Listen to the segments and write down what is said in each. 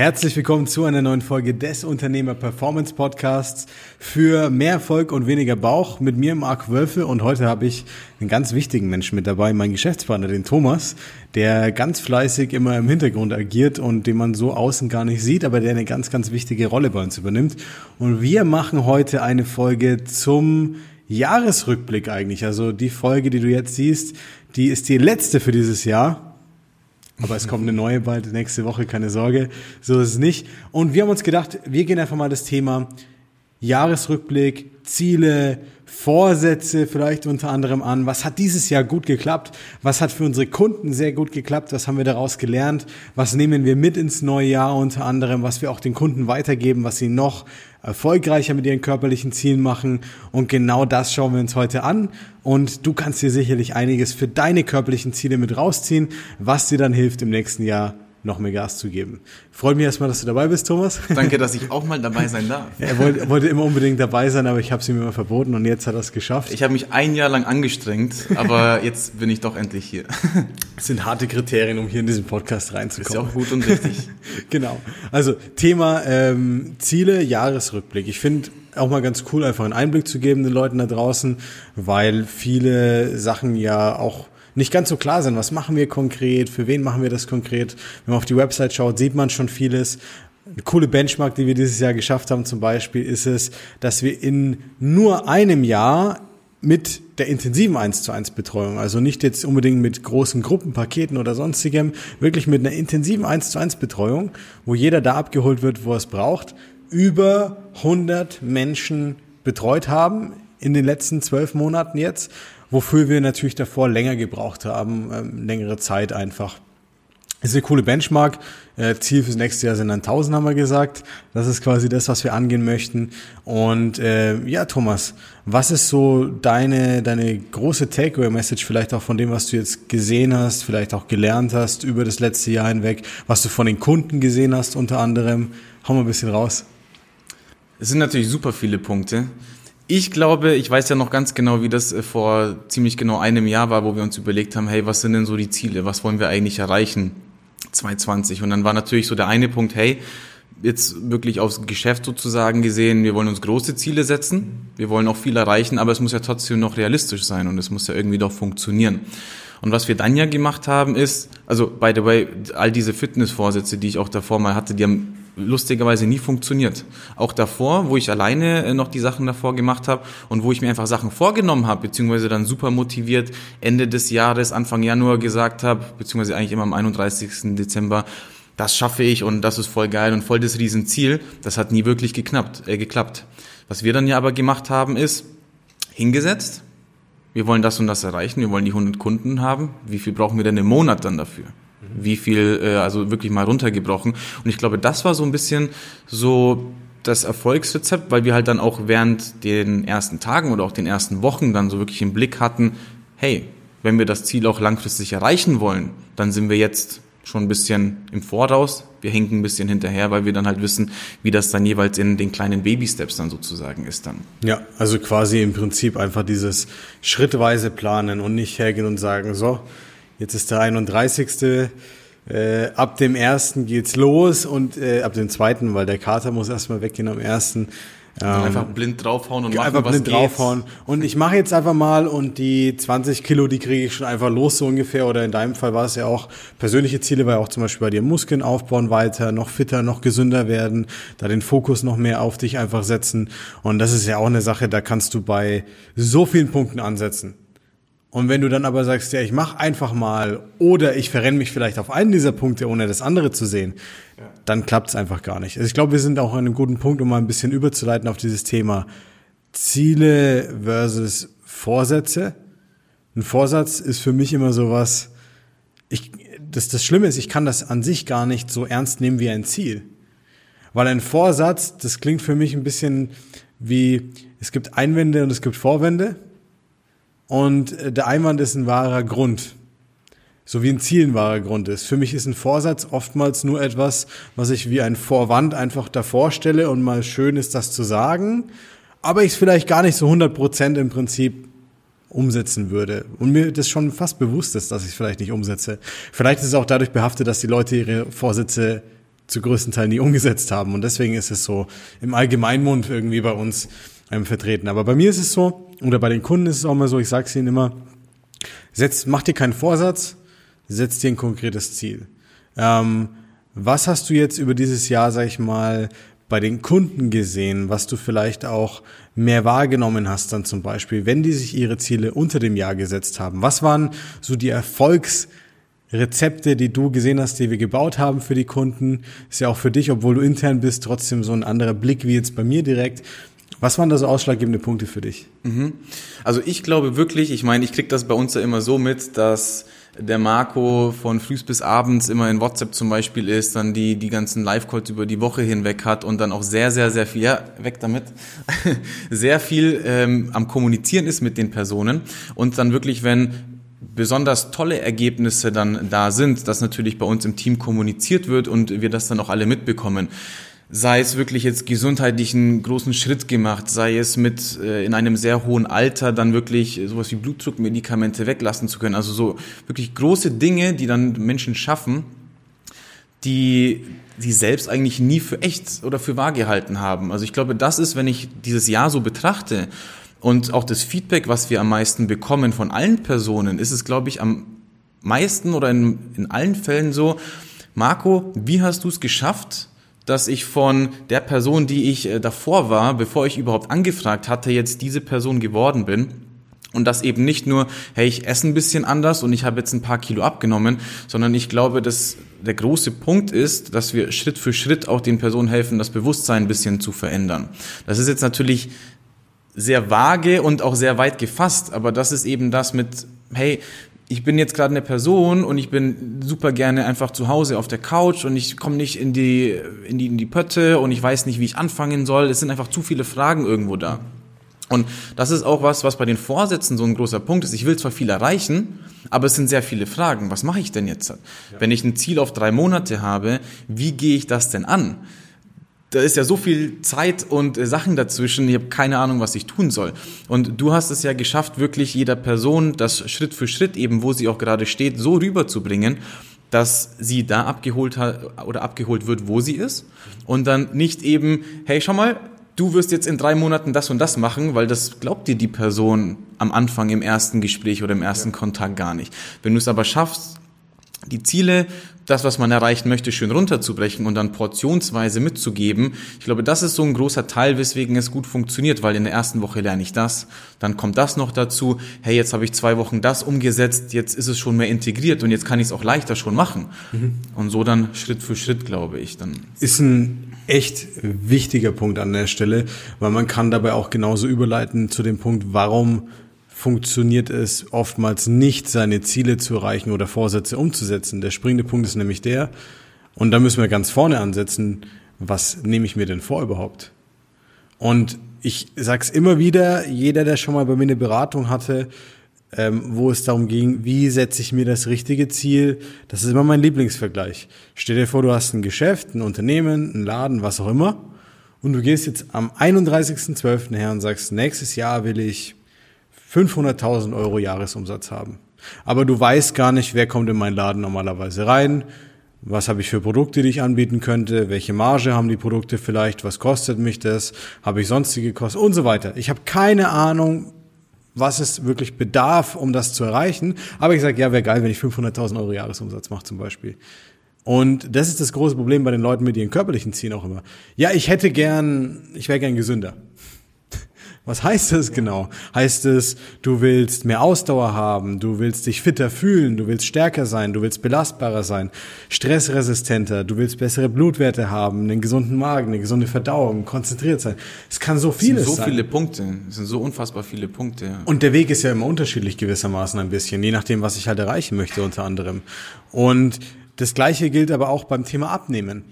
Herzlich willkommen zu einer neuen Folge des Unternehmer Performance Podcasts für mehr Erfolg und weniger Bauch mit mir Marc Wölfe und heute habe ich einen ganz wichtigen Menschen mit dabei, meinen Geschäftspartner, den Thomas, der ganz fleißig immer im Hintergrund agiert und den man so außen gar nicht sieht, aber der eine ganz, ganz wichtige Rolle bei uns übernimmt. Und wir machen heute eine Folge zum Jahresrückblick eigentlich. Also die Folge, die du jetzt siehst, die ist die letzte für dieses Jahr. Aber es kommt eine neue bald nächste Woche, keine Sorge. So ist es nicht. Und wir haben uns gedacht, wir gehen einfach mal das Thema Jahresrückblick, Ziele, Vorsätze vielleicht unter anderem an. Was hat dieses Jahr gut geklappt? Was hat für unsere Kunden sehr gut geklappt? Was haben wir daraus gelernt? Was nehmen wir mit ins neue Jahr unter anderem? Was wir auch den Kunden weitergeben, was sie noch erfolgreicher mit ihren körperlichen Zielen machen. Und genau das schauen wir uns heute an. Und du kannst dir sicherlich einiges für deine körperlichen Ziele mit rausziehen, was dir dann hilft im nächsten Jahr noch mehr Gas zu geben. Freut mich erstmal, dass du dabei bist, Thomas. Danke, dass ich auch mal dabei sein darf. er wollte, wollte immer unbedingt dabei sein, aber ich habe es ihm immer verboten und jetzt hat er es geschafft. Ich habe mich ein Jahr lang angestrengt, aber jetzt bin ich doch endlich hier. Das sind harte Kriterien, um hier in diesen Podcast reinzukommen. Ist ja auch gut und richtig. genau. Also Thema ähm, Ziele, Jahresrückblick. Ich finde auch mal ganz cool, einfach einen Einblick zu geben den Leuten da draußen, weil viele Sachen ja auch nicht ganz so klar sind. Was machen wir konkret? Für wen machen wir das konkret? Wenn man auf die Website schaut, sieht man schon vieles. Eine coole Benchmark, die wir dieses Jahr geschafft haben, zum Beispiel, ist es, dass wir in nur einem Jahr mit der intensiven 1 zu 1 Betreuung, also nicht jetzt unbedingt mit großen Gruppenpaketen oder sonstigem, wirklich mit einer intensiven 1 zu 1 Betreuung, wo jeder da abgeholt wird, wo er es braucht, über 100 Menschen betreut haben in den letzten zwölf Monaten jetzt wofür wir natürlich davor länger gebraucht haben, ähm, längere Zeit einfach. Ist eine coole Benchmark. Äh, Ziel fürs nächste Jahr sind dann 1000, haben wir gesagt. Das ist quasi das, was wir angehen möchten. Und äh, ja, Thomas, was ist so deine, deine große Takeaway-Message vielleicht auch von dem, was du jetzt gesehen hast, vielleicht auch gelernt hast über das letzte Jahr hinweg, was du von den Kunden gesehen hast unter anderem? Hau mal ein bisschen raus. Es sind natürlich super viele Punkte. Ich glaube, ich weiß ja noch ganz genau, wie das äh, vor ziemlich genau einem Jahr war, wo wir uns überlegt haben, hey, was sind denn so die Ziele? Was wollen wir eigentlich erreichen? 2020. Und dann war natürlich so der eine Punkt, hey, jetzt wirklich aufs Geschäft sozusagen gesehen, wir wollen uns große Ziele setzen, wir wollen auch viel erreichen, aber es muss ja trotzdem noch realistisch sein und es muss ja irgendwie doch funktionieren. Und was wir dann ja gemacht haben ist, also by the way, all diese Fitnessvorsätze, die ich auch davor mal hatte, die haben lustigerweise nie funktioniert. Auch davor, wo ich alleine äh, noch die Sachen davor gemacht habe und wo ich mir einfach Sachen vorgenommen habe, beziehungsweise dann super motiviert Ende des Jahres, Anfang Januar gesagt habe, beziehungsweise eigentlich immer am 31. Dezember, das schaffe ich und das ist voll geil und voll das Riesenziel. Das hat nie wirklich geknappt, äh, geklappt. Was wir dann ja aber gemacht haben, ist hingesetzt. Wir wollen das und das erreichen. Wir wollen die 100 Kunden haben. Wie viel brauchen wir denn im Monat dann dafür? Wie viel, äh, also wirklich mal runtergebrochen. Und ich glaube, das war so ein bisschen so das Erfolgsrezept, weil wir halt dann auch während den ersten Tagen oder auch den ersten Wochen dann so wirklich im Blick hatten, hey, wenn wir das Ziel auch langfristig erreichen wollen, dann sind wir jetzt schon ein bisschen im Voraus. Wir hinken ein bisschen hinterher, weil wir dann halt wissen, wie das dann jeweils in den kleinen Baby-Steps dann sozusagen ist dann. Ja, also quasi im Prinzip einfach dieses schrittweise planen und nicht hergehen und sagen, so, Jetzt ist der 31. Äh, ab dem ersten geht's los und äh, ab dem zweiten, weil der Kater muss erstmal weggehen am ersten. Ähm, einfach blind draufhauen und machen, einfach blind was draufhauen. Und ich mache jetzt einfach mal und die 20 Kilo, die kriege ich schon einfach los so ungefähr. Oder in deinem Fall war es ja auch persönliche Ziele, ja auch zum Beispiel bei dir Muskeln aufbauen weiter, noch fitter, noch gesünder werden, da den Fokus noch mehr auf dich einfach setzen. Und das ist ja auch eine Sache, da kannst du bei so vielen Punkten ansetzen. Und wenn du dann aber sagst, ja, ich mach einfach mal oder ich verrenne mich vielleicht auf einen dieser Punkte, ohne das andere zu sehen, ja. dann klappt's einfach gar nicht. Also ich glaube, wir sind auch an einem guten Punkt, um mal ein bisschen überzuleiten auf dieses Thema Ziele versus Vorsätze. Ein Vorsatz ist für mich immer sowas, ich, das, das Schlimme ist, ich kann das an sich gar nicht so ernst nehmen wie ein Ziel. Weil ein Vorsatz, das klingt für mich ein bisschen wie, es gibt Einwände und es gibt Vorwände. Und äh, der Einwand ist ein wahrer Grund. So wie ein Ziel ein wahrer Grund ist. Für mich ist ein Vorsatz oftmals nur etwas, was ich wie ein Vorwand einfach davor stelle und mal schön ist, das zu sagen, aber ich es vielleicht gar nicht so 100 Prozent im Prinzip umsetzen würde. Und mir das schon fast bewusst ist, dass ich es vielleicht nicht umsetze. Vielleicht ist es auch dadurch behaftet, dass die Leute ihre Vorsätze zu größten Teil nie umgesetzt haben. Und deswegen ist es so im Allgemeinmund irgendwie bei uns ähm, vertreten. Aber bei mir ist es so, oder bei den Kunden ist es auch mal so, ich sage es ihnen immer, setz, mach dir keinen Vorsatz, setz dir ein konkretes Ziel. Ähm, was hast du jetzt über dieses Jahr, sag ich mal, bei den Kunden gesehen, was du vielleicht auch mehr wahrgenommen hast dann zum Beispiel, wenn die sich ihre Ziele unter dem Jahr gesetzt haben? Was waren so die Erfolgsrezepte, die du gesehen hast, die wir gebaut haben für die Kunden? Ist ja auch für dich, obwohl du intern bist, trotzdem so ein anderer Blick wie jetzt bei mir direkt. Was waren da so ausschlaggebende Punkte für dich? Mhm. Also ich glaube wirklich, ich meine, ich krieg das bei uns ja immer so mit, dass der Marco von frühs bis abends immer in WhatsApp zum Beispiel ist, dann die, die ganzen Live-Calls über die Woche hinweg hat und dann auch sehr, sehr, sehr viel, ja, weg damit, sehr viel ähm, am Kommunizieren ist mit den Personen und dann wirklich, wenn besonders tolle Ergebnisse dann da sind, dass natürlich bei uns im Team kommuniziert wird und wir das dann auch alle mitbekommen sei es wirklich jetzt gesundheitlich einen großen Schritt gemacht, sei es mit äh, in einem sehr hohen Alter dann wirklich sowas wie Blutdruckmedikamente weglassen zu können. Also so wirklich große Dinge, die dann Menschen schaffen, die sie selbst eigentlich nie für echt oder für wahr gehalten haben. Also ich glaube, das ist, wenn ich dieses Jahr so betrachte und auch das Feedback, was wir am meisten bekommen von allen Personen, ist es, glaube ich, am meisten oder in, in allen Fällen so, Marco, wie hast du es geschafft, dass ich von der Person, die ich äh, davor war, bevor ich überhaupt angefragt hatte, jetzt diese Person geworden bin. Und das eben nicht nur, hey, ich esse ein bisschen anders und ich habe jetzt ein paar Kilo abgenommen, sondern ich glaube, dass der große Punkt ist, dass wir Schritt für Schritt auch den Personen helfen, das Bewusstsein ein bisschen zu verändern. Das ist jetzt natürlich sehr vage und auch sehr weit gefasst, aber das ist eben das mit, hey, ich bin jetzt gerade eine Person und ich bin super gerne einfach zu Hause auf der Couch und ich komme nicht in die, in die, in die Pötte und ich weiß nicht, wie ich anfangen soll. Es sind einfach zu viele Fragen irgendwo da. Und das ist auch was, was bei den Vorsätzen so ein großer Punkt ist. Ich will zwar viel erreichen, aber es sind sehr viele Fragen. Was mache ich denn jetzt? Ja. Wenn ich ein Ziel auf drei Monate habe, wie gehe ich das denn an? Da ist ja so viel Zeit und äh, Sachen dazwischen, ich habe keine Ahnung, was ich tun soll. Und du hast es ja geschafft, wirklich jeder Person das Schritt für Schritt eben, wo sie auch gerade steht, so rüberzubringen, dass sie da abgeholt hat oder abgeholt wird, wo sie ist. Und dann nicht eben, hey, schau mal, du wirst jetzt in drei Monaten das und das machen, weil das glaubt dir die Person am Anfang im ersten Gespräch oder im ersten ja. Kontakt gar nicht. Wenn du es aber schaffst, die Ziele, das, was man erreichen möchte, schön runterzubrechen und dann portionsweise mitzugeben. Ich glaube, das ist so ein großer Teil, weswegen es gut funktioniert, weil in der ersten Woche lerne ich das, dann kommt das noch dazu, hey, jetzt habe ich zwei Wochen das umgesetzt, jetzt ist es schon mehr integriert und jetzt kann ich es auch leichter schon machen. Mhm. Und so dann Schritt für Schritt, glaube ich. Dann ist ein echt wichtiger Punkt an der Stelle, weil man kann dabei auch genauso überleiten zu dem Punkt, warum funktioniert es oftmals nicht, seine Ziele zu erreichen oder Vorsätze umzusetzen. Der springende Punkt ist nämlich der, und da müssen wir ganz vorne ansetzen, was nehme ich mir denn vor überhaupt? Und ich sag's immer wieder, jeder, der schon mal bei mir eine Beratung hatte, ähm, wo es darum ging, wie setze ich mir das richtige Ziel, das ist immer mein Lieblingsvergleich. Stell dir vor, du hast ein Geschäft, ein Unternehmen, einen Laden, was auch immer, und du gehst jetzt am 31.12. her und sagst, nächstes Jahr will ich 500.000 Euro Jahresumsatz haben. Aber du weißt gar nicht, wer kommt in meinen Laden normalerweise rein, was habe ich für Produkte, die ich anbieten könnte, welche Marge haben die Produkte vielleicht, was kostet mich das, habe ich sonstige Kosten und so weiter. Ich habe keine Ahnung, was es wirklich bedarf, um das zu erreichen. Aber ich sage, ja, wäre geil, wenn ich 500.000 Euro Jahresumsatz mache zum Beispiel. Und das ist das große Problem bei den Leuten mit ihren körperlichen Zielen auch immer. Ja, ich hätte gern, ich wäre gern gesünder. Was heißt das genau? Heißt es, du willst mehr Ausdauer haben, du willst dich fitter fühlen, du willst stärker sein, du willst belastbarer sein, stressresistenter, du willst bessere Blutwerte haben, einen gesunden Magen, eine gesunde Verdauung, konzentriert sein. Es kann so vieles sein. Es sind so sein. viele Punkte, es sind so unfassbar viele Punkte. Ja. Und der Weg ist ja immer unterschiedlich gewissermaßen ein bisschen, je nachdem, was ich halt erreichen möchte unter anderem. Und das Gleiche gilt aber auch beim Thema Abnehmen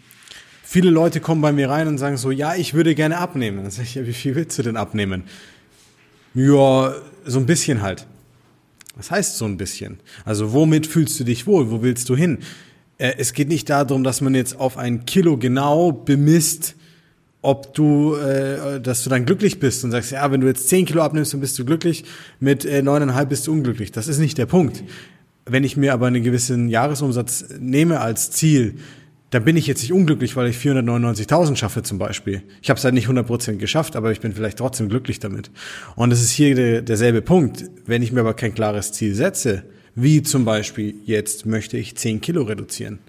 viele Leute kommen bei mir rein und sagen so, ja, ich würde gerne abnehmen. Dann sage ich, ja, wie viel willst du denn abnehmen? Ja, so ein bisschen halt. Was heißt so ein bisschen? Also womit fühlst du dich wohl? Wo willst du hin? Äh, es geht nicht darum, dass man jetzt auf ein Kilo genau bemisst, ob du, äh, dass du dann glücklich bist und sagst, ja, wenn du jetzt 10 Kilo abnimmst, dann bist du glücklich, mit äh, 9,5 bist du unglücklich. Das ist nicht der Punkt. Wenn ich mir aber einen gewissen Jahresumsatz nehme als Ziel, dann bin ich jetzt nicht unglücklich, weil ich 499.000 schaffe zum Beispiel. Ich habe es halt nicht 100% geschafft, aber ich bin vielleicht trotzdem glücklich damit. Und es ist hier der, derselbe Punkt. Wenn ich mir aber kein klares Ziel setze, wie zum Beispiel jetzt möchte ich 10 Kilo reduzieren,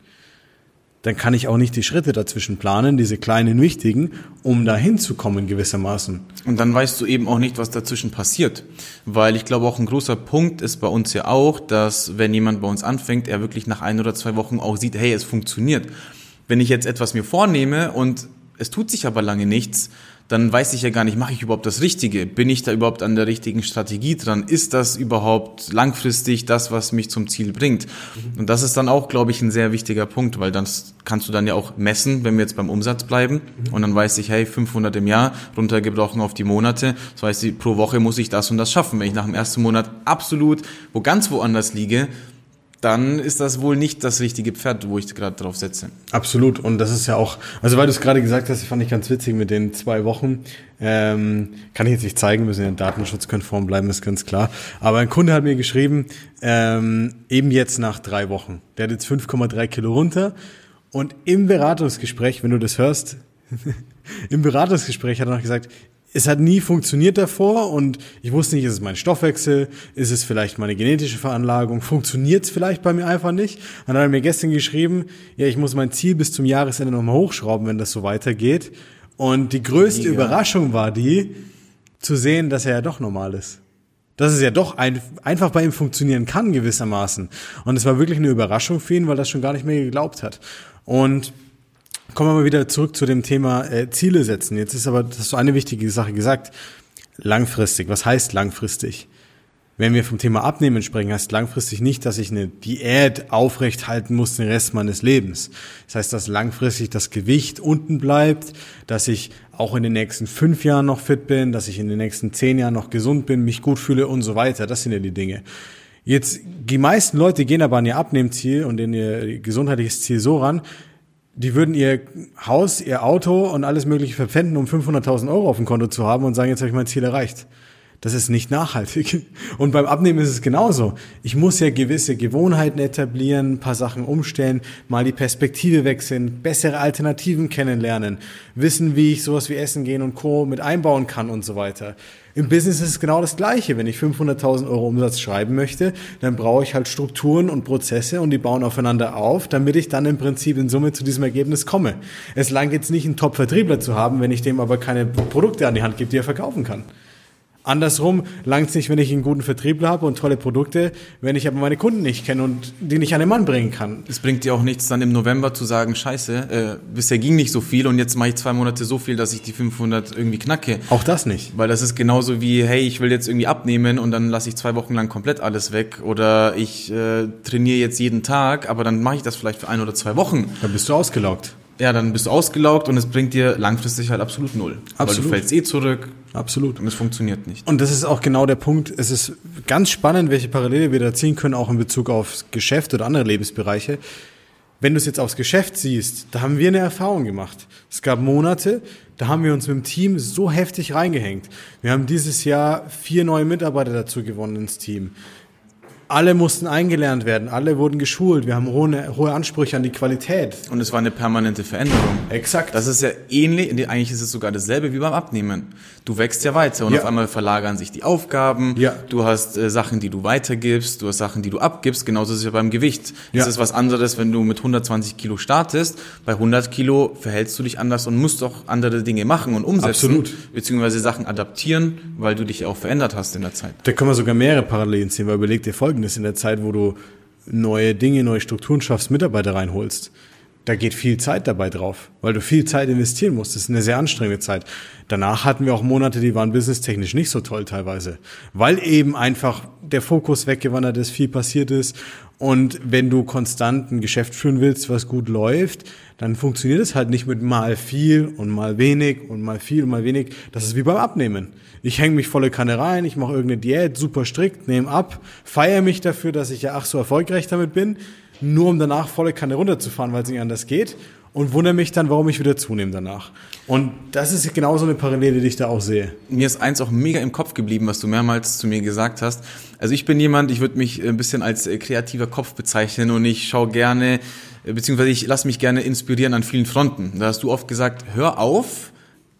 dann kann ich auch nicht die Schritte dazwischen planen, diese kleinen wichtigen, um dahin zu kommen gewissermaßen. Und dann weißt du eben auch nicht, was dazwischen passiert. Weil ich glaube, auch ein großer Punkt ist bei uns ja auch, dass wenn jemand bei uns anfängt, er wirklich nach ein oder zwei Wochen auch sieht, hey, es funktioniert. Wenn ich jetzt etwas mir vornehme und es tut sich aber lange nichts, dann weiß ich ja gar nicht, mache ich überhaupt das Richtige? Bin ich da überhaupt an der richtigen Strategie dran? Ist das überhaupt langfristig das, was mich zum Ziel bringt? Und das ist dann auch, glaube ich, ein sehr wichtiger Punkt, weil das kannst du dann ja auch messen, wenn wir jetzt beim Umsatz bleiben. Und dann weiß ich, hey, 500 im Jahr, runtergebrochen auf die Monate. Das heißt, pro Woche muss ich das und das schaffen. Wenn ich nach dem ersten Monat absolut wo ganz woanders liege, dann ist das wohl nicht das richtige Pferd, wo ich gerade drauf setze. Absolut. Und das ist ja auch, also weil du es gerade gesagt hast, fand ich ganz witzig mit den zwei Wochen. Ähm, kann ich jetzt nicht zeigen, müssen ja datenschutzkonform bleiben, ist ganz klar. Aber ein Kunde hat mir geschrieben, ähm, eben jetzt nach drei Wochen. Der hat jetzt 5,3 Kilo runter. Und im Beratungsgespräch, wenn du das hörst, im Beratungsgespräch hat er noch gesagt, es hat nie funktioniert davor und ich wusste nicht, ist es mein Stoffwechsel, ist es vielleicht meine genetische Veranlagung, funktioniert es vielleicht bei mir einfach nicht. Und dann hat er mir gestern geschrieben, ja, ich muss mein Ziel bis zum Jahresende nochmal hochschrauben, wenn das so weitergeht. Und die größte Mega. Überraschung war die, zu sehen, dass er ja doch normal ist. Dass es ja doch ein, einfach bei ihm funktionieren kann gewissermaßen. Und es war wirklich eine Überraschung für ihn, weil das schon gar nicht mehr geglaubt hat. Und Kommen wir mal wieder zurück zu dem Thema äh, Ziele setzen. Jetzt ist aber, das ist so eine wichtige Sache gesagt. Langfristig. Was heißt langfristig? Wenn wir vom Thema Abnehmen sprechen, heißt langfristig nicht, dass ich eine Diät aufrecht halten muss den Rest meines Lebens. Das heißt, dass langfristig das Gewicht unten bleibt, dass ich auch in den nächsten fünf Jahren noch fit bin, dass ich in den nächsten zehn Jahren noch gesund bin, mich gut fühle und so weiter. Das sind ja die Dinge. Jetzt, die meisten Leute gehen aber an ihr Abnehmziel und in ihr gesundheitliches Ziel so ran, die würden ihr Haus, ihr Auto und alles Mögliche verpfänden, um 500.000 Euro auf dem Konto zu haben und sagen, jetzt habe ich mein Ziel erreicht. Das ist nicht nachhaltig. Und beim Abnehmen ist es genauso. Ich muss ja gewisse Gewohnheiten etablieren, ein paar Sachen umstellen, mal die Perspektive wechseln, bessere Alternativen kennenlernen, wissen, wie ich sowas wie Essen gehen und Co. mit einbauen kann und so weiter. Im Business ist es genau das Gleiche. Wenn ich 500.000 Euro Umsatz schreiben möchte, dann brauche ich halt Strukturen und Prozesse und die bauen aufeinander auf, damit ich dann im Prinzip in Summe zu diesem Ergebnis komme. Es langt jetzt nicht, einen Top-Vertriebler zu haben, wenn ich dem aber keine Produkte an die Hand gebe, die er verkaufen kann. Andersrum langt es nicht, wenn ich einen guten Vertriebler habe und tolle Produkte, wenn ich aber meine Kunden nicht kenne und die nicht an den Mann bringen kann. Es bringt dir auch nichts, dann im November zu sagen, scheiße, äh, bisher ging nicht so viel und jetzt mache ich zwei Monate so viel, dass ich die 500 irgendwie knacke. Auch das nicht. Weil das ist genauso wie, hey, ich will jetzt irgendwie abnehmen und dann lasse ich zwei Wochen lang komplett alles weg oder ich äh, trainiere jetzt jeden Tag, aber dann mache ich das vielleicht für ein oder zwei Wochen. Dann bist du ausgelaugt ja, dann bist du ausgelaugt und es bringt dir langfristig halt absolut null. Absolut. Weil du fällst eh zurück. Absolut. Und es funktioniert nicht. Und das ist auch genau der Punkt. Es ist ganz spannend, welche Parallele wir da ziehen können, auch in Bezug aufs Geschäft oder andere Lebensbereiche. Wenn du es jetzt aufs Geschäft siehst, da haben wir eine Erfahrung gemacht. Es gab Monate, da haben wir uns mit dem Team so heftig reingehängt. Wir haben dieses Jahr vier neue Mitarbeiter dazu gewonnen ins Team alle mussten eingelernt werden, alle wurden geschult, wir haben hohe, hohe Ansprüche an die Qualität. Und es war eine permanente Veränderung. Exakt. Das ist ja ähnlich, eigentlich ist es sogar dasselbe wie beim Abnehmen. Du wächst ja weiter und ja. auf einmal verlagern sich die Aufgaben, ja. du hast äh, Sachen, die du weitergibst, du hast Sachen, die du abgibst, genauso ist es ja beim Gewicht. Ja. Es ist was anderes, wenn du mit 120 Kilo startest, bei 100 Kilo verhältst du dich anders und musst auch andere Dinge machen und umsetzen. Absolut. Beziehungsweise Sachen adaptieren, weil du dich auch verändert hast in der Zeit. Da können wir sogar mehrere Parallelen ziehen, weil überleg dir folgendes folgendes in der Zeit, wo du neue Dinge, neue Strukturen schaffst, Mitarbeiter reinholst. Da geht viel Zeit dabei drauf, weil du viel Zeit investieren musst. Das ist eine sehr anstrengende Zeit. Danach hatten wir auch Monate, die waren businesstechnisch nicht so toll teilweise, weil eben einfach der Fokus weggewandert ist, viel passiert ist. Und wenn du konstant ein Geschäft führen willst, was gut läuft, dann funktioniert es halt nicht mit mal viel und mal wenig und mal viel und mal wenig. Das ist wie beim Abnehmen. Ich hänge mich volle Kanne rein, ich mache irgendeine Diät, super strikt, nehme ab, feiere mich dafür, dass ich ja ach so erfolgreich damit bin, nur um danach volle Kanne runterzufahren, weil es nicht anders geht und wundere mich dann, warum ich wieder zunehme danach. Und das ist genauso eine Parallele, die ich da auch sehe. Mir ist eins auch mega im Kopf geblieben, was du mehrmals zu mir gesagt hast. Also ich bin jemand, ich würde mich ein bisschen als kreativer Kopf bezeichnen und ich schaue gerne äh, beziehungsweise ich lasse mich gerne inspirieren an vielen Fronten. Da hast du oft gesagt, hör auf,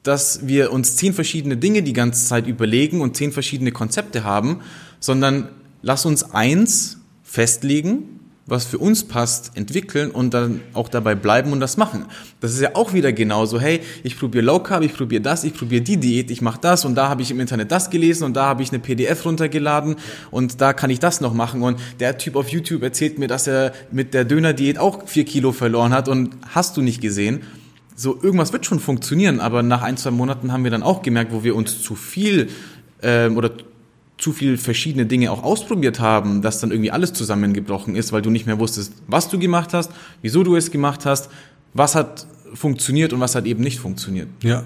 dass wir uns zehn verschiedene Dinge die ganze Zeit überlegen und zehn verschiedene Konzepte haben, sondern lass uns eins festlegen, was für uns passt, entwickeln und dann auch dabei bleiben und das machen. Das ist ja auch wieder genauso, hey, ich probiere Low Carb, ich probiere das, ich probiere die Diät, ich mache das und da habe ich im Internet das gelesen und da habe ich eine PDF runtergeladen und da kann ich das noch machen und der Typ auf YouTube erzählt mir, dass er mit der Döner-Diät auch vier Kilo verloren hat und hast du nicht gesehen. So, irgendwas wird schon funktionieren, aber nach ein, zwei Monaten haben wir dann auch gemerkt, wo wir uns zu viel ähm, oder zu viel verschiedene Dinge auch ausprobiert haben, dass dann irgendwie alles zusammengebrochen ist, weil du nicht mehr wusstest, was du gemacht hast, wieso du es gemacht hast, was hat funktioniert und was hat eben nicht funktioniert. Ja.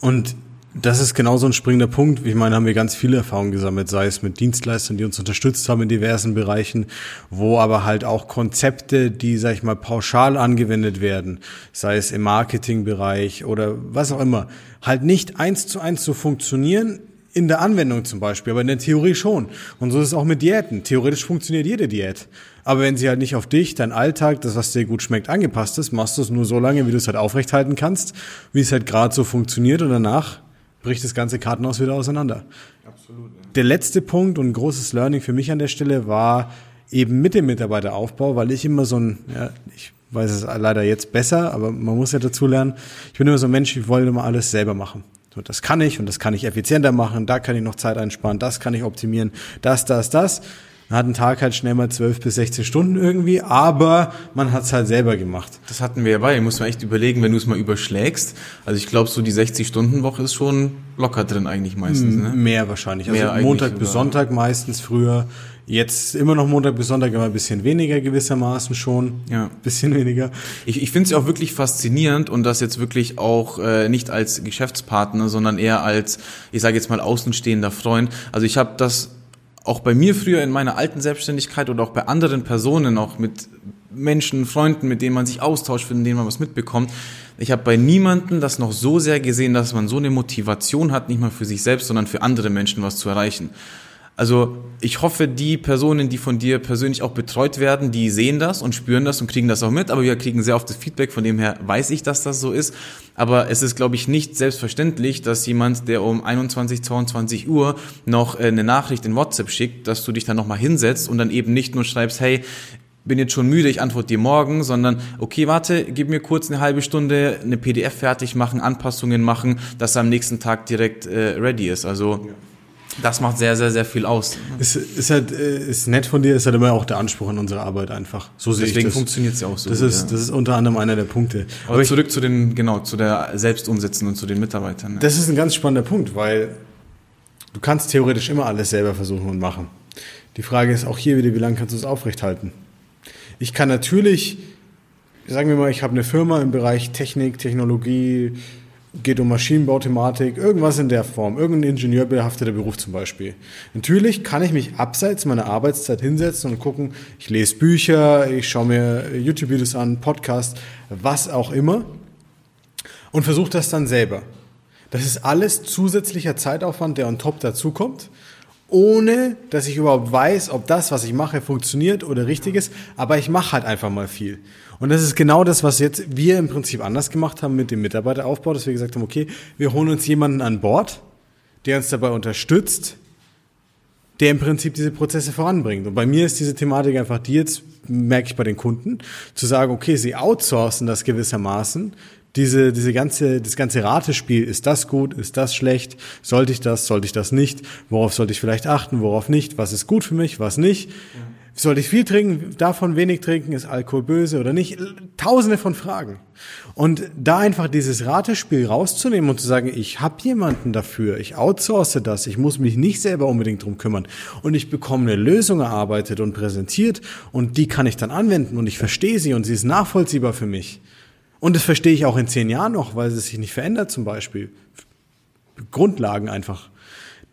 Und das ist genau so ein springender Punkt. Ich meine, haben wir ganz viele Erfahrungen gesammelt, sei es mit Dienstleistern, die uns unterstützt haben in diversen Bereichen, wo aber halt auch Konzepte, die, sag ich mal, pauschal angewendet werden, sei es im Marketingbereich oder was auch immer, halt nicht eins zu eins so funktionieren in der Anwendung zum Beispiel, aber in der Theorie schon. Und so ist es auch mit Diäten. Theoretisch funktioniert jede Diät. Aber wenn sie halt nicht auf dich, dein Alltag, das, was dir gut schmeckt, angepasst ist, machst du es nur so lange, wie du es halt aufrechthalten kannst, wie es halt gerade so funktioniert und danach bricht das ganze Kartenhaus wieder auseinander. Absolut. Ja. Der letzte Punkt und großes Learning für mich an der Stelle war eben mit dem Mitarbeiteraufbau, weil ich immer so ein, ja, ich weiß es leider jetzt besser, aber man muss ja dazu lernen, ich bin immer so ein Mensch, ich wollte immer alles selber machen. So, das kann ich und das kann ich effizienter machen, da kann ich noch Zeit einsparen, das kann ich optimieren, das, das, das. Man hat einen Tag halt schnell mal 12 bis 16 Stunden irgendwie, aber man hat es halt selber gemacht. Das hatten wir ja bei, muss man echt überlegen, wenn du es mal überschlägst. Also ich glaube, so die 60-Stunden-Woche ist schon locker drin eigentlich meistens. Ne? Mehr wahrscheinlich. Also Mehr Montag bis Sonntag meistens früher. Jetzt immer noch Montag bis Sonntag, immer ein bisschen weniger gewissermaßen schon. Ja. Bisschen weniger. Ich, ich finde es ja auch wirklich faszinierend und das jetzt wirklich auch äh, nicht als Geschäftspartner, sondern eher als, ich sage jetzt mal, außenstehender Freund. Also ich habe das auch bei mir früher in meiner alten Selbstständigkeit oder auch bei anderen Personen, auch mit Menschen, Freunden, mit denen man sich austauscht, von denen man was mitbekommt. Ich habe bei niemanden das noch so sehr gesehen, dass man so eine Motivation hat, nicht mal für sich selbst, sondern für andere Menschen was zu erreichen. Also ich hoffe, die Personen, die von dir persönlich auch betreut werden, die sehen das und spüren das und kriegen das auch mit. Aber wir kriegen sehr oft das Feedback, von dem her weiß ich, dass das so ist. Aber es ist, glaube ich, nicht selbstverständlich, dass jemand, der um 21, 22 Uhr noch äh, eine Nachricht in WhatsApp schickt, dass du dich dann nochmal hinsetzt und dann eben nicht nur schreibst, hey, bin jetzt schon müde, ich antworte dir morgen, sondern okay, warte, gib mir kurz eine halbe Stunde, eine PDF fertig machen, Anpassungen machen, dass er am nächsten Tag direkt äh, ready ist. Also ja. Das macht sehr, sehr, sehr viel aus. Ist, ist halt, äh, ist nett von dir, ist halt immer auch der Anspruch an unsere Arbeit einfach. So sehe Deswegen funktioniert es ja auch so. Das ist, ja. das ist unter anderem einer der Punkte. Aber, Aber zurück ich, zu den, genau, zu der Selbstumsetzen und zu den Mitarbeitern. Ja. Das ist ein ganz spannender Punkt, weil du kannst theoretisch immer alles selber versuchen und machen. Die Frage ist auch hier wieder, wie lange kannst du es aufrechthalten? Ich kann natürlich, sagen wir mal, ich habe eine Firma im Bereich Technik, Technologie, geht um Maschinenbauthematik, irgendwas in der Form, irgendein ingenieurbehafteter Beruf zum Beispiel. Natürlich kann ich mich abseits meiner Arbeitszeit hinsetzen und gucken, ich lese Bücher, ich schaue mir YouTube-Videos an, Podcasts, was auch immer und versuche das dann selber. Das ist alles zusätzlicher Zeitaufwand, der on top dazukommt, ohne dass ich überhaupt weiß, ob das, was ich mache, funktioniert oder richtig ist, aber ich mache halt einfach mal viel. Und das ist genau das, was jetzt wir im Prinzip anders gemacht haben mit dem Mitarbeiteraufbau, dass wir gesagt haben, okay, wir holen uns jemanden an Bord, der uns dabei unterstützt, der im Prinzip diese Prozesse voranbringt. Und bei mir ist diese Thematik einfach die jetzt, merke ich bei den Kunden, zu sagen, okay, sie outsourcen das gewissermaßen, diese, diese ganze, das ganze Ratespiel, ist das gut, ist das schlecht, sollte ich das, sollte ich das nicht, worauf sollte ich vielleicht achten, worauf nicht, was ist gut für mich, was nicht. Ja. Sollte ich viel trinken, davon wenig trinken, ist Alkohol böse oder nicht? Tausende von Fragen. Und da einfach dieses Ratespiel rauszunehmen und zu sagen, ich habe jemanden dafür, ich outsource das, ich muss mich nicht selber unbedingt drum kümmern und ich bekomme eine Lösung erarbeitet und präsentiert und die kann ich dann anwenden und ich verstehe sie und sie ist nachvollziehbar für mich. Und das verstehe ich auch in zehn Jahren noch, weil es sich nicht verändert zum Beispiel. Grundlagen einfach.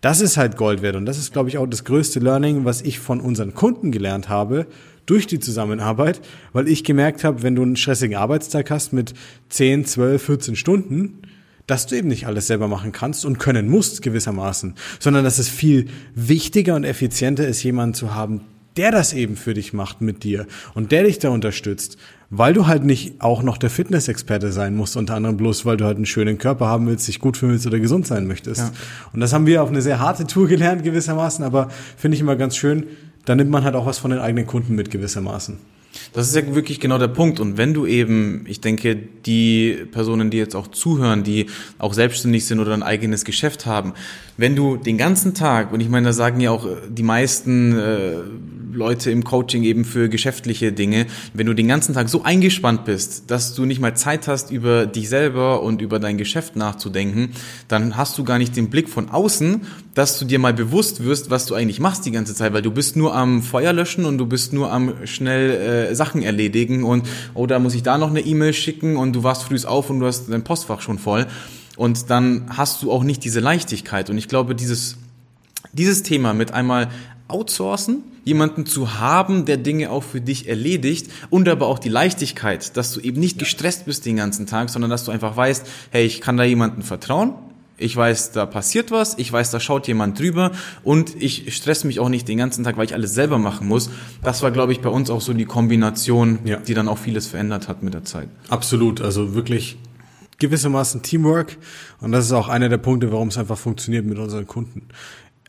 Das ist halt Gold wert und das ist, glaube ich, auch das größte Learning, was ich von unseren Kunden gelernt habe durch die Zusammenarbeit, weil ich gemerkt habe, wenn du einen stressigen Arbeitstag hast mit 10, 12, 14 Stunden, dass du eben nicht alles selber machen kannst und können musst gewissermaßen, sondern dass es viel wichtiger und effizienter ist, jemanden zu haben, der das eben für dich macht mit dir und der dich da unterstützt, weil du halt nicht auch noch der Fitnessexperte sein musst, unter anderem bloß, weil du halt einen schönen Körper haben willst, dich gut fühlen willst oder gesund sein möchtest. Ja. Und das haben wir auf eine sehr harte Tour gelernt gewissermaßen, aber finde ich immer ganz schön, da nimmt man halt auch was von den eigenen Kunden mit gewissermaßen. Das ist ja wirklich genau der Punkt. Und wenn du eben, ich denke, die Personen, die jetzt auch zuhören, die auch selbstständig sind oder ein eigenes Geschäft haben, wenn du den ganzen Tag, und ich meine, da sagen ja auch die meisten äh, Leute im Coaching eben für geschäftliche Dinge, wenn du den ganzen Tag so eingespannt bist, dass du nicht mal Zeit hast, über dich selber und über dein Geschäft nachzudenken, dann hast du gar nicht den Blick von außen, dass du dir mal bewusst wirst, was du eigentlich machst die ganze Zeit, weil du bist nur am Feuer löschen und du bist nur am schnell äh, Sachen erledigen und oh, muss ich da noch eine E-Mail schicken und du warst früh auf und du hast dein Postfach schon voll. Und dann hast du auch nicht diese Leichtigkeit. Und ich glaube, dieses dieses Thema mit einmal outsourcen, jemanden zu haben, der Dinge auch für dich erledigt und aber auch die Leichtigkeit, dass du eben nicht gestresst bist den ganzen Tag, sondern dass du einfach weißt, hey, ich kann da jemanden vertrauen, ich weiß, da passiert was, ich weiß, da schaut jemand drüber und ich stress mich auch nicht den ganzen Tag, weil ich alles selber machen muss. Das war, glaube ich, bei uns auch so die Kombination, ja. die dann auch vieles verändert hat mit der Zeit. Absolut, also wirklich gewissermaßen Teamwork und das ist auch einer der Punkte, warum es einfach funktioniert mit unseren Kunden.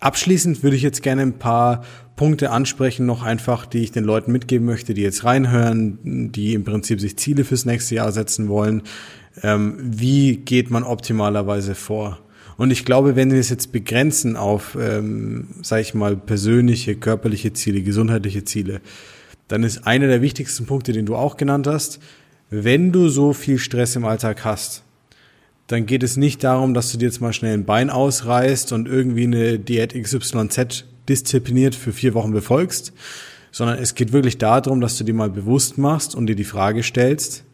Abschließend würde ich jetzt gerne ein paar Punkte ansprechen, noch einfach, die ich den Leuten mitgeben möchte, die jetzt reinhören, die im Prinzip sich Ziele fürs nächste Jahr setzen wollen. Ähm, wie geht man optimalerweise vor? Und ich glaube, wenn wir es jetzt begrenzen auf, ähm, sage ich mal, persönliche, körperliche Ziele, gesundheitliche Ziele, dann ist einer der wichtigsten Punkte, den du auch genannt hast, wenn du so viel Stress im Alltag hast, dann geht es nicht darum, dass du dir jetzt mal schnell ein Bein ausreißt und irgendwie eine Diät XYZ diszipliniert für vier Wochen befolgst, sondern es geht wirklich darum, dass du dir mal bewusst machst und dir die Frage stellst,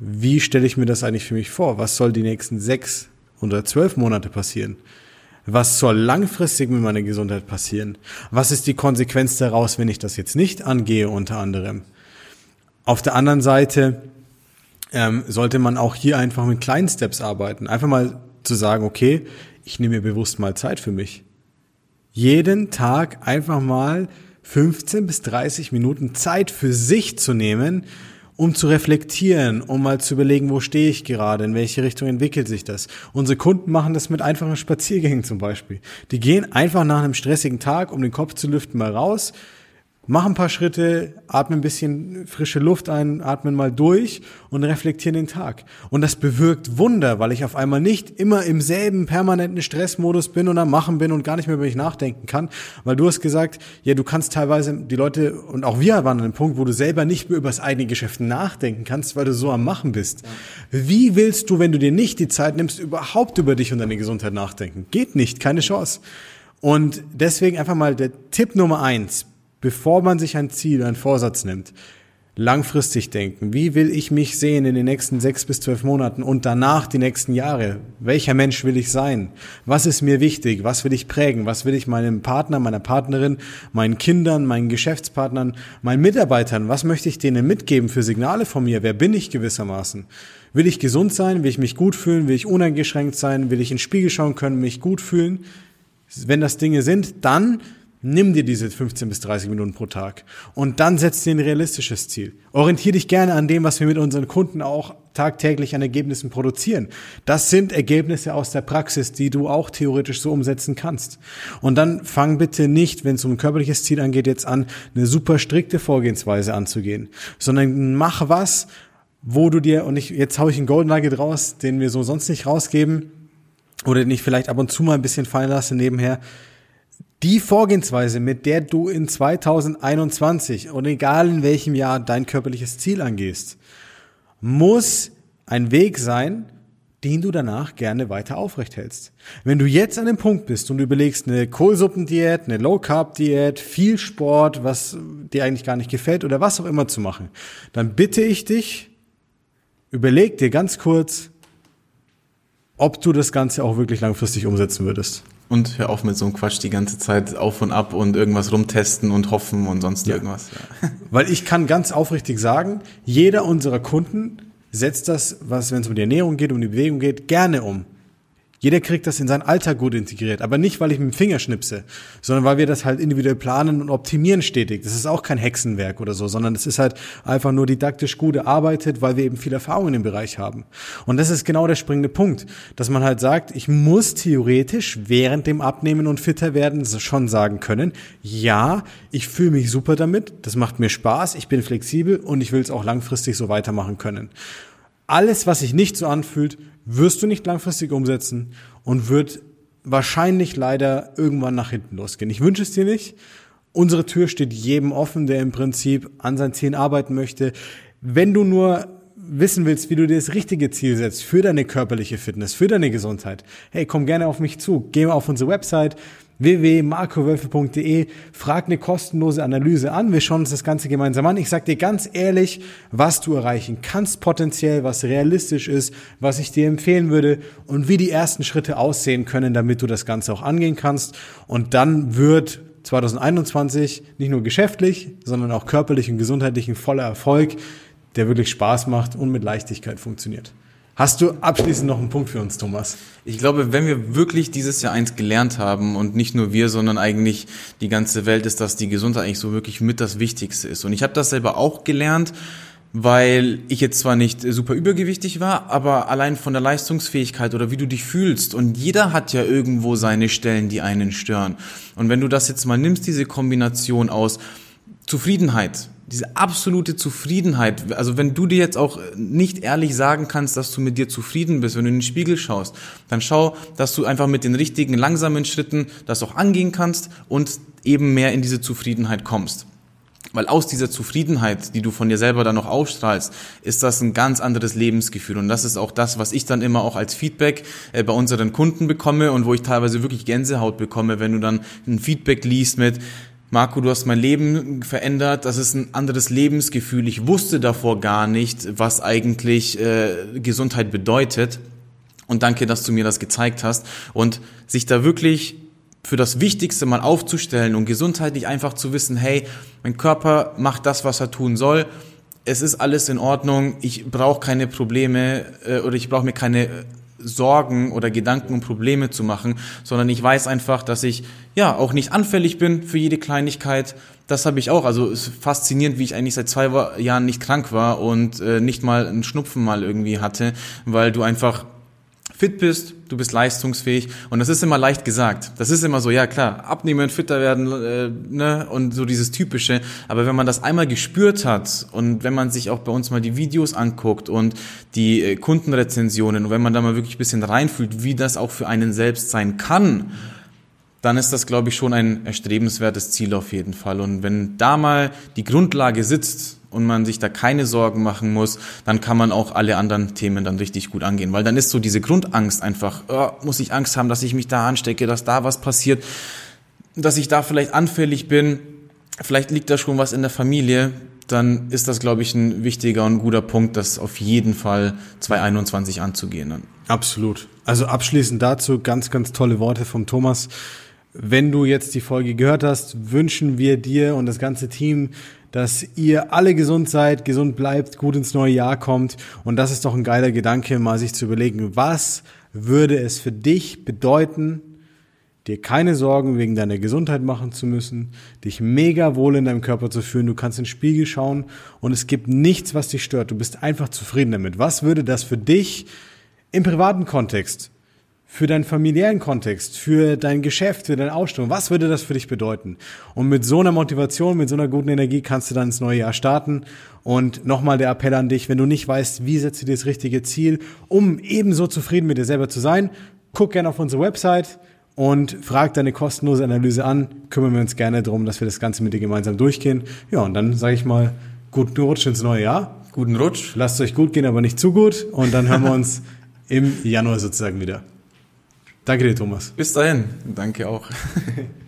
wie stelle ich mir das eigentlich für mich vor? Was soll die nächsten sechs oder zwölf Monate passieren? Was soll langfristig mit meiner Gesundheit passieren? Was ist die Konsequenz daraus, wenn ich das jetzt nicht angehe, unter anderem? Auf der anderen Seite, ähm, sollte man auch hier einfach mit kleinen Steps arbeiten. Einfach mal zu sagen, okay, ich nehme mir bewusst mal Zeit für mich. Jeden Tag einfach mal 15 bis 30 Minuten Zeit für sich zu nehmen, um zu reflektieren, um mal zu überlegen, wo stehe ich gerade, in welche Richtung entwickelt sich das. Unsere Kunden machen das mit einfachen Spaziergängen zum Beispiel. Die gehen einfach nach einem stressigen Tag, um den Kopf zu lüften, mal raus, Mach ein paar Schritte, atme ein bisschen frische Luft ein, atmen mal durch und reflektieren den Tag. Und das bewirkt Wunder, weil ich auf einmal nicht immer im selben permanenten Stressmodus bin und am Machen bin und gar nicht mehr über mich nachdenken kann. Weil du hast gesagt, ja, du kannst teilweise, die Leute und auch wir waren an einem Punkt, wo du selber nicht mehr über das eigene Geschäft nachdenken kannst, weil du so am Machen bist. Wie willst du, wenn du dir nicht die Zeit nimmst, überhaupt über dich und deine Gesundheit nachdenken? Geht nicht, keine Chance. Und deswegen einfach mal der Tipp Nummer eins bevor man sich ein Ziel, einen Vorsatz nimmt, langfristig denken. Wie will ich mich sehen in den nächsten sechs bis zwölf Monaten und danach die nächsten Jahre? Welcher Mensch will ich sein? Was ist mir wichtig? Was will ich prägen? Was will ich meinem Partner, meiner Partnerin, meinen Kindern, meinen Geschäftspartnern, meinen Mitarbeitern? Was möchte ich denen mitgeben für Signale von mir? Wer bin ich gewissermaßen? Will ich gesund sein? Will ich mich gut fühlen? Will ich uneingeschränkt sein? Will ich in den Spiegel schauen können, mich gut fühlen? Wenn das Dinge sind, dann Nimm dir diese 15 bis 30 Minuten pro Tag und dann setz dir ein realistisches Ziel. Orientier dich gerne an dem, was wir mit unseren Kunden auch tagtäglich an Ergebnissen produzieren. Das sind Ergebnisse aus der Praxis, die du auch theoretisch so umsetzen kannst. Und dann fang bitte nicht, wenn es um ein körperliches Ziel angeht, jetzt an, eine super strikte Vorgehensweise anzugehen, sondern mach was, wo du dir, und ich, jetzt hau ich einen Golden Nugget raus, den wir so sonst nicht rausgeben, oder den ich vielleicht ab und zu mal ein bisschen fallen lasse nebenher, die Vorgehensweise, mit der du in 2021 und egal in welchem Jahr dein körperliches Ziel angehst, muss ein Weg sein, den du danach gerne weiter aufrecht hältst. Wenn du jetzt an dem Punkt bist und überlegst eine Kohlsuppendiät, eine Low Carb Diät, viel Sport, was dir eigentlich gar nicht gefällt oder was auch immer zu machen, dann bitte ich dich, überleg dir ganz kurz, ob du das Ganze auch wirklich langfristig umsetzen würdest. Und hör auf mit so einem Quatsch die ganze Zeit auf und ab und irgendwas rumtesten und hoffen und sonst ja. irgendwas. Ja. Weil ich kann ganz aufrichtig sagen, jeder unserer Kunden setzt das, was, wenn es um die Ernährung geht, um die Bewegung geht, gerne um. Jeder kriegt das in seinen Alltag gut integriert, aber nicht, weil ich mit dem Finger schnipse, sondern weil wir das halt individuell planen und optimieren stetig. Das ist auch kein Hexenwerk oder so, sondern es ist halt einfach nur didaktisch gut erarbeitet, weil wir eben viel Erfahrung in dem Bereich haben. Und das ist genau der springende Punkt, dass man halt sagt, ich muss theoretisch während dem Abnehmen und fitter werden schon sagen können, ja, ich fühle mich super damit, das macht mir Spaß, ich bin flexibel und ich will es auch langfristig so weitermachen können. Alles, was sich nicht so anfühlt, wirst du nicht langfristig umsetzen und wird wahrscheinlich leider irgendwann nach hinten losgehen. Ich wünsche es dir nicht. Unsere Tür steht jedem offen, der im Prinzip an seinen Zielen arbeiten möchte. Wenn du nur wissen willst, wie du dir das richtige Ziel setzt für deine körperliche Fitness, für deine Gesundheit, hey, komm gerne auf mich zu. Geh auf unsere Website www.markowölfe.de, frag eine kostenlose Analyse an. Wir schauen uns das Ganze gemeinsam an. Ich sag dir ganz ehrlich, was du erreichen kannst potenziell, was realistisch ist, was ich dir empfehlen würde und wie die ersten Schritte aussehen können, damit du das Ganze auch angehen kannst. Und dann wird 2021 nicht nur geschäftlich, sondern auch körperlich und gesundheitlich ein voller Erfolg der wirklich Spaß macht und mit Leichtigkeit funktioniert. Hast du abschließend noch einen Punkt für uns, Thomas? Ich glaube, wenn wir wirklich dieses Jahr eins gelernt haben und nicht nur wir, sondern eigentlich die ganze Welt, ist, dass die Gesundheit eigentlich so wirklich mit das Wichtigste ist. Und ich habe das selber auch gelernt, weil ich jetzt zwar nicht super übergewichtig war, aber allein von der Leistungsfähigkeit oder wie du dich fühlst und jeder hat ja irgendwo seine Stellen, die einen stören. Und wenn du das jetzt mal nimmst, diese Kombination aus Zufriedenheit, diese absolute Zufriedenheit, also wenn du dir jetzt auch nicht ehrlich sagen kannst, dass du mit dir zufrieden bist, wenn du in den Spiegel schaust, dann schau, dass du einfach mit den richtigen langsamen Schritten das auch angehen kannst und eben mehr in diese Zufriedenheit kommst. Weil aus dieser Zufriedenheit, die du von dir selber dann noch ausstrahlst, ist das ein ganz anderes Lebensgefühl. Und das ist auch das, was ich dann immer auch als Feedback äh, bei unseren Kunden bekomme und wo ich teilweise wirklich Gänsehaut bekomme, wenn du dann ein Feedback liest mit, Marco, du hast mein Leben verändert, das ist ein anderes Lebensgefühl. Ich wusste davor gar nicht, was eigentlich äh, Gesundheit bedeutet. Und danke, dass du mir das gezeigt hast. Und sich da wirklich für das Wichtigste mal aufzustellen und gesundheitlich einfach zu wissen, hey, mein Körper macht das, was er tun soll. Es ist alles in Ordnung. Ich brauche keine Probleme äh, oder ich brauche mir keine Sorgen oder Gedanken und Probleme zu machen, sondern ich weiß einfach, dass ich ja auch nicht anfällig bin für jede Kleinigkeit. Das habe ich auch. Also es ist faszinierend, wie ich eigentlich seit zwei Jahren nicht krank war und äh, nicht mal einen Schnupfen mal irgendwie hatte, weil du einfach fit bist, du bist leistungsfähig und das ist immer leicht gesagt. Das ist immer so, ja klar, abnehmen, fitter werden äh, ne? und so dieses Typische. Aber wenn man das einmal gespürt hat und wenn man sich auch bei uns mal die Videos anguckt und die äh, Kundenrezensionen und wenn man da mal wirklich ein bisschen reinfühlt, wie das auch für einen selbst sein kann, dann ist das, glaube ich, schon ein erstrebenswertes Ziel auf jeden Fall. Und wenn da mal die Grundlage sitzt, und man sich da keine Sorgen machen muss, dann kann man auch alle anderen Themen dann richtig gut angehen. Weil dann ist so diese Grundangst einfach, oh, muss ich Angst haben, dass ich mich da anstecke, dass da was passiert, dass ich da vielleicht anfällig bin, vielleicht liegt da schon was in der Familie, dann ist das, glaube ich, ein wichtiger und guter Punkt, das auf jeden Fall 2021 anzugehen. Dann. Absolut. Also abschließend dazu ganz, ganz tolle Worte vom Thomas. Wenn du jetzt die Folge gehört hast, wünschen wir dir und das ganze Team dass ihr alle gesund seid, gesund bleibt, gut ins neue Jahr kommt. Und das ist doch ein geiler Gedanke, mal sich zu überlegen, was würde es für dich bedeuten, dir keine Sorgen wegen deiner Gesundheit machen zu müssen, dich mega wohl in deinem Körper zu fühlen, du kannst in den Spiegel schauen und es gibt nichts, was dich stört. Du bist einfach zufrieden damit. Was würde das für dich im privaten Kontext für deinen familiären Kontext, für dein Geschäft, für deine Ausstellung, was würde das für dich bedeuten? Und mit so einer Motivation, mit so einer guten Energie kannst du dann ins neue Jahr starten. Und nochmal der Appell an dich, wenn du nicht weißt, wie setzt du dir das richtige Ziel, um ebenso zufrieden mit dir selber zu sein, guck gerne auf unsere Website und frag deine kostenlose Analyse an. Kümmern wir uns gerne darum, dass wir das Ganze mit dir gemeinsam durchgehen. Ja, und dann sage ich mal, guten Rutsch ins neue Jahr. Guten Rutsch. Lasst euch gut gehen, aber nicht zu gut. Und dann hören wir uns im Januar sozusagen wieder. Danke dir, Thomas. Bis dahin. Danke auch.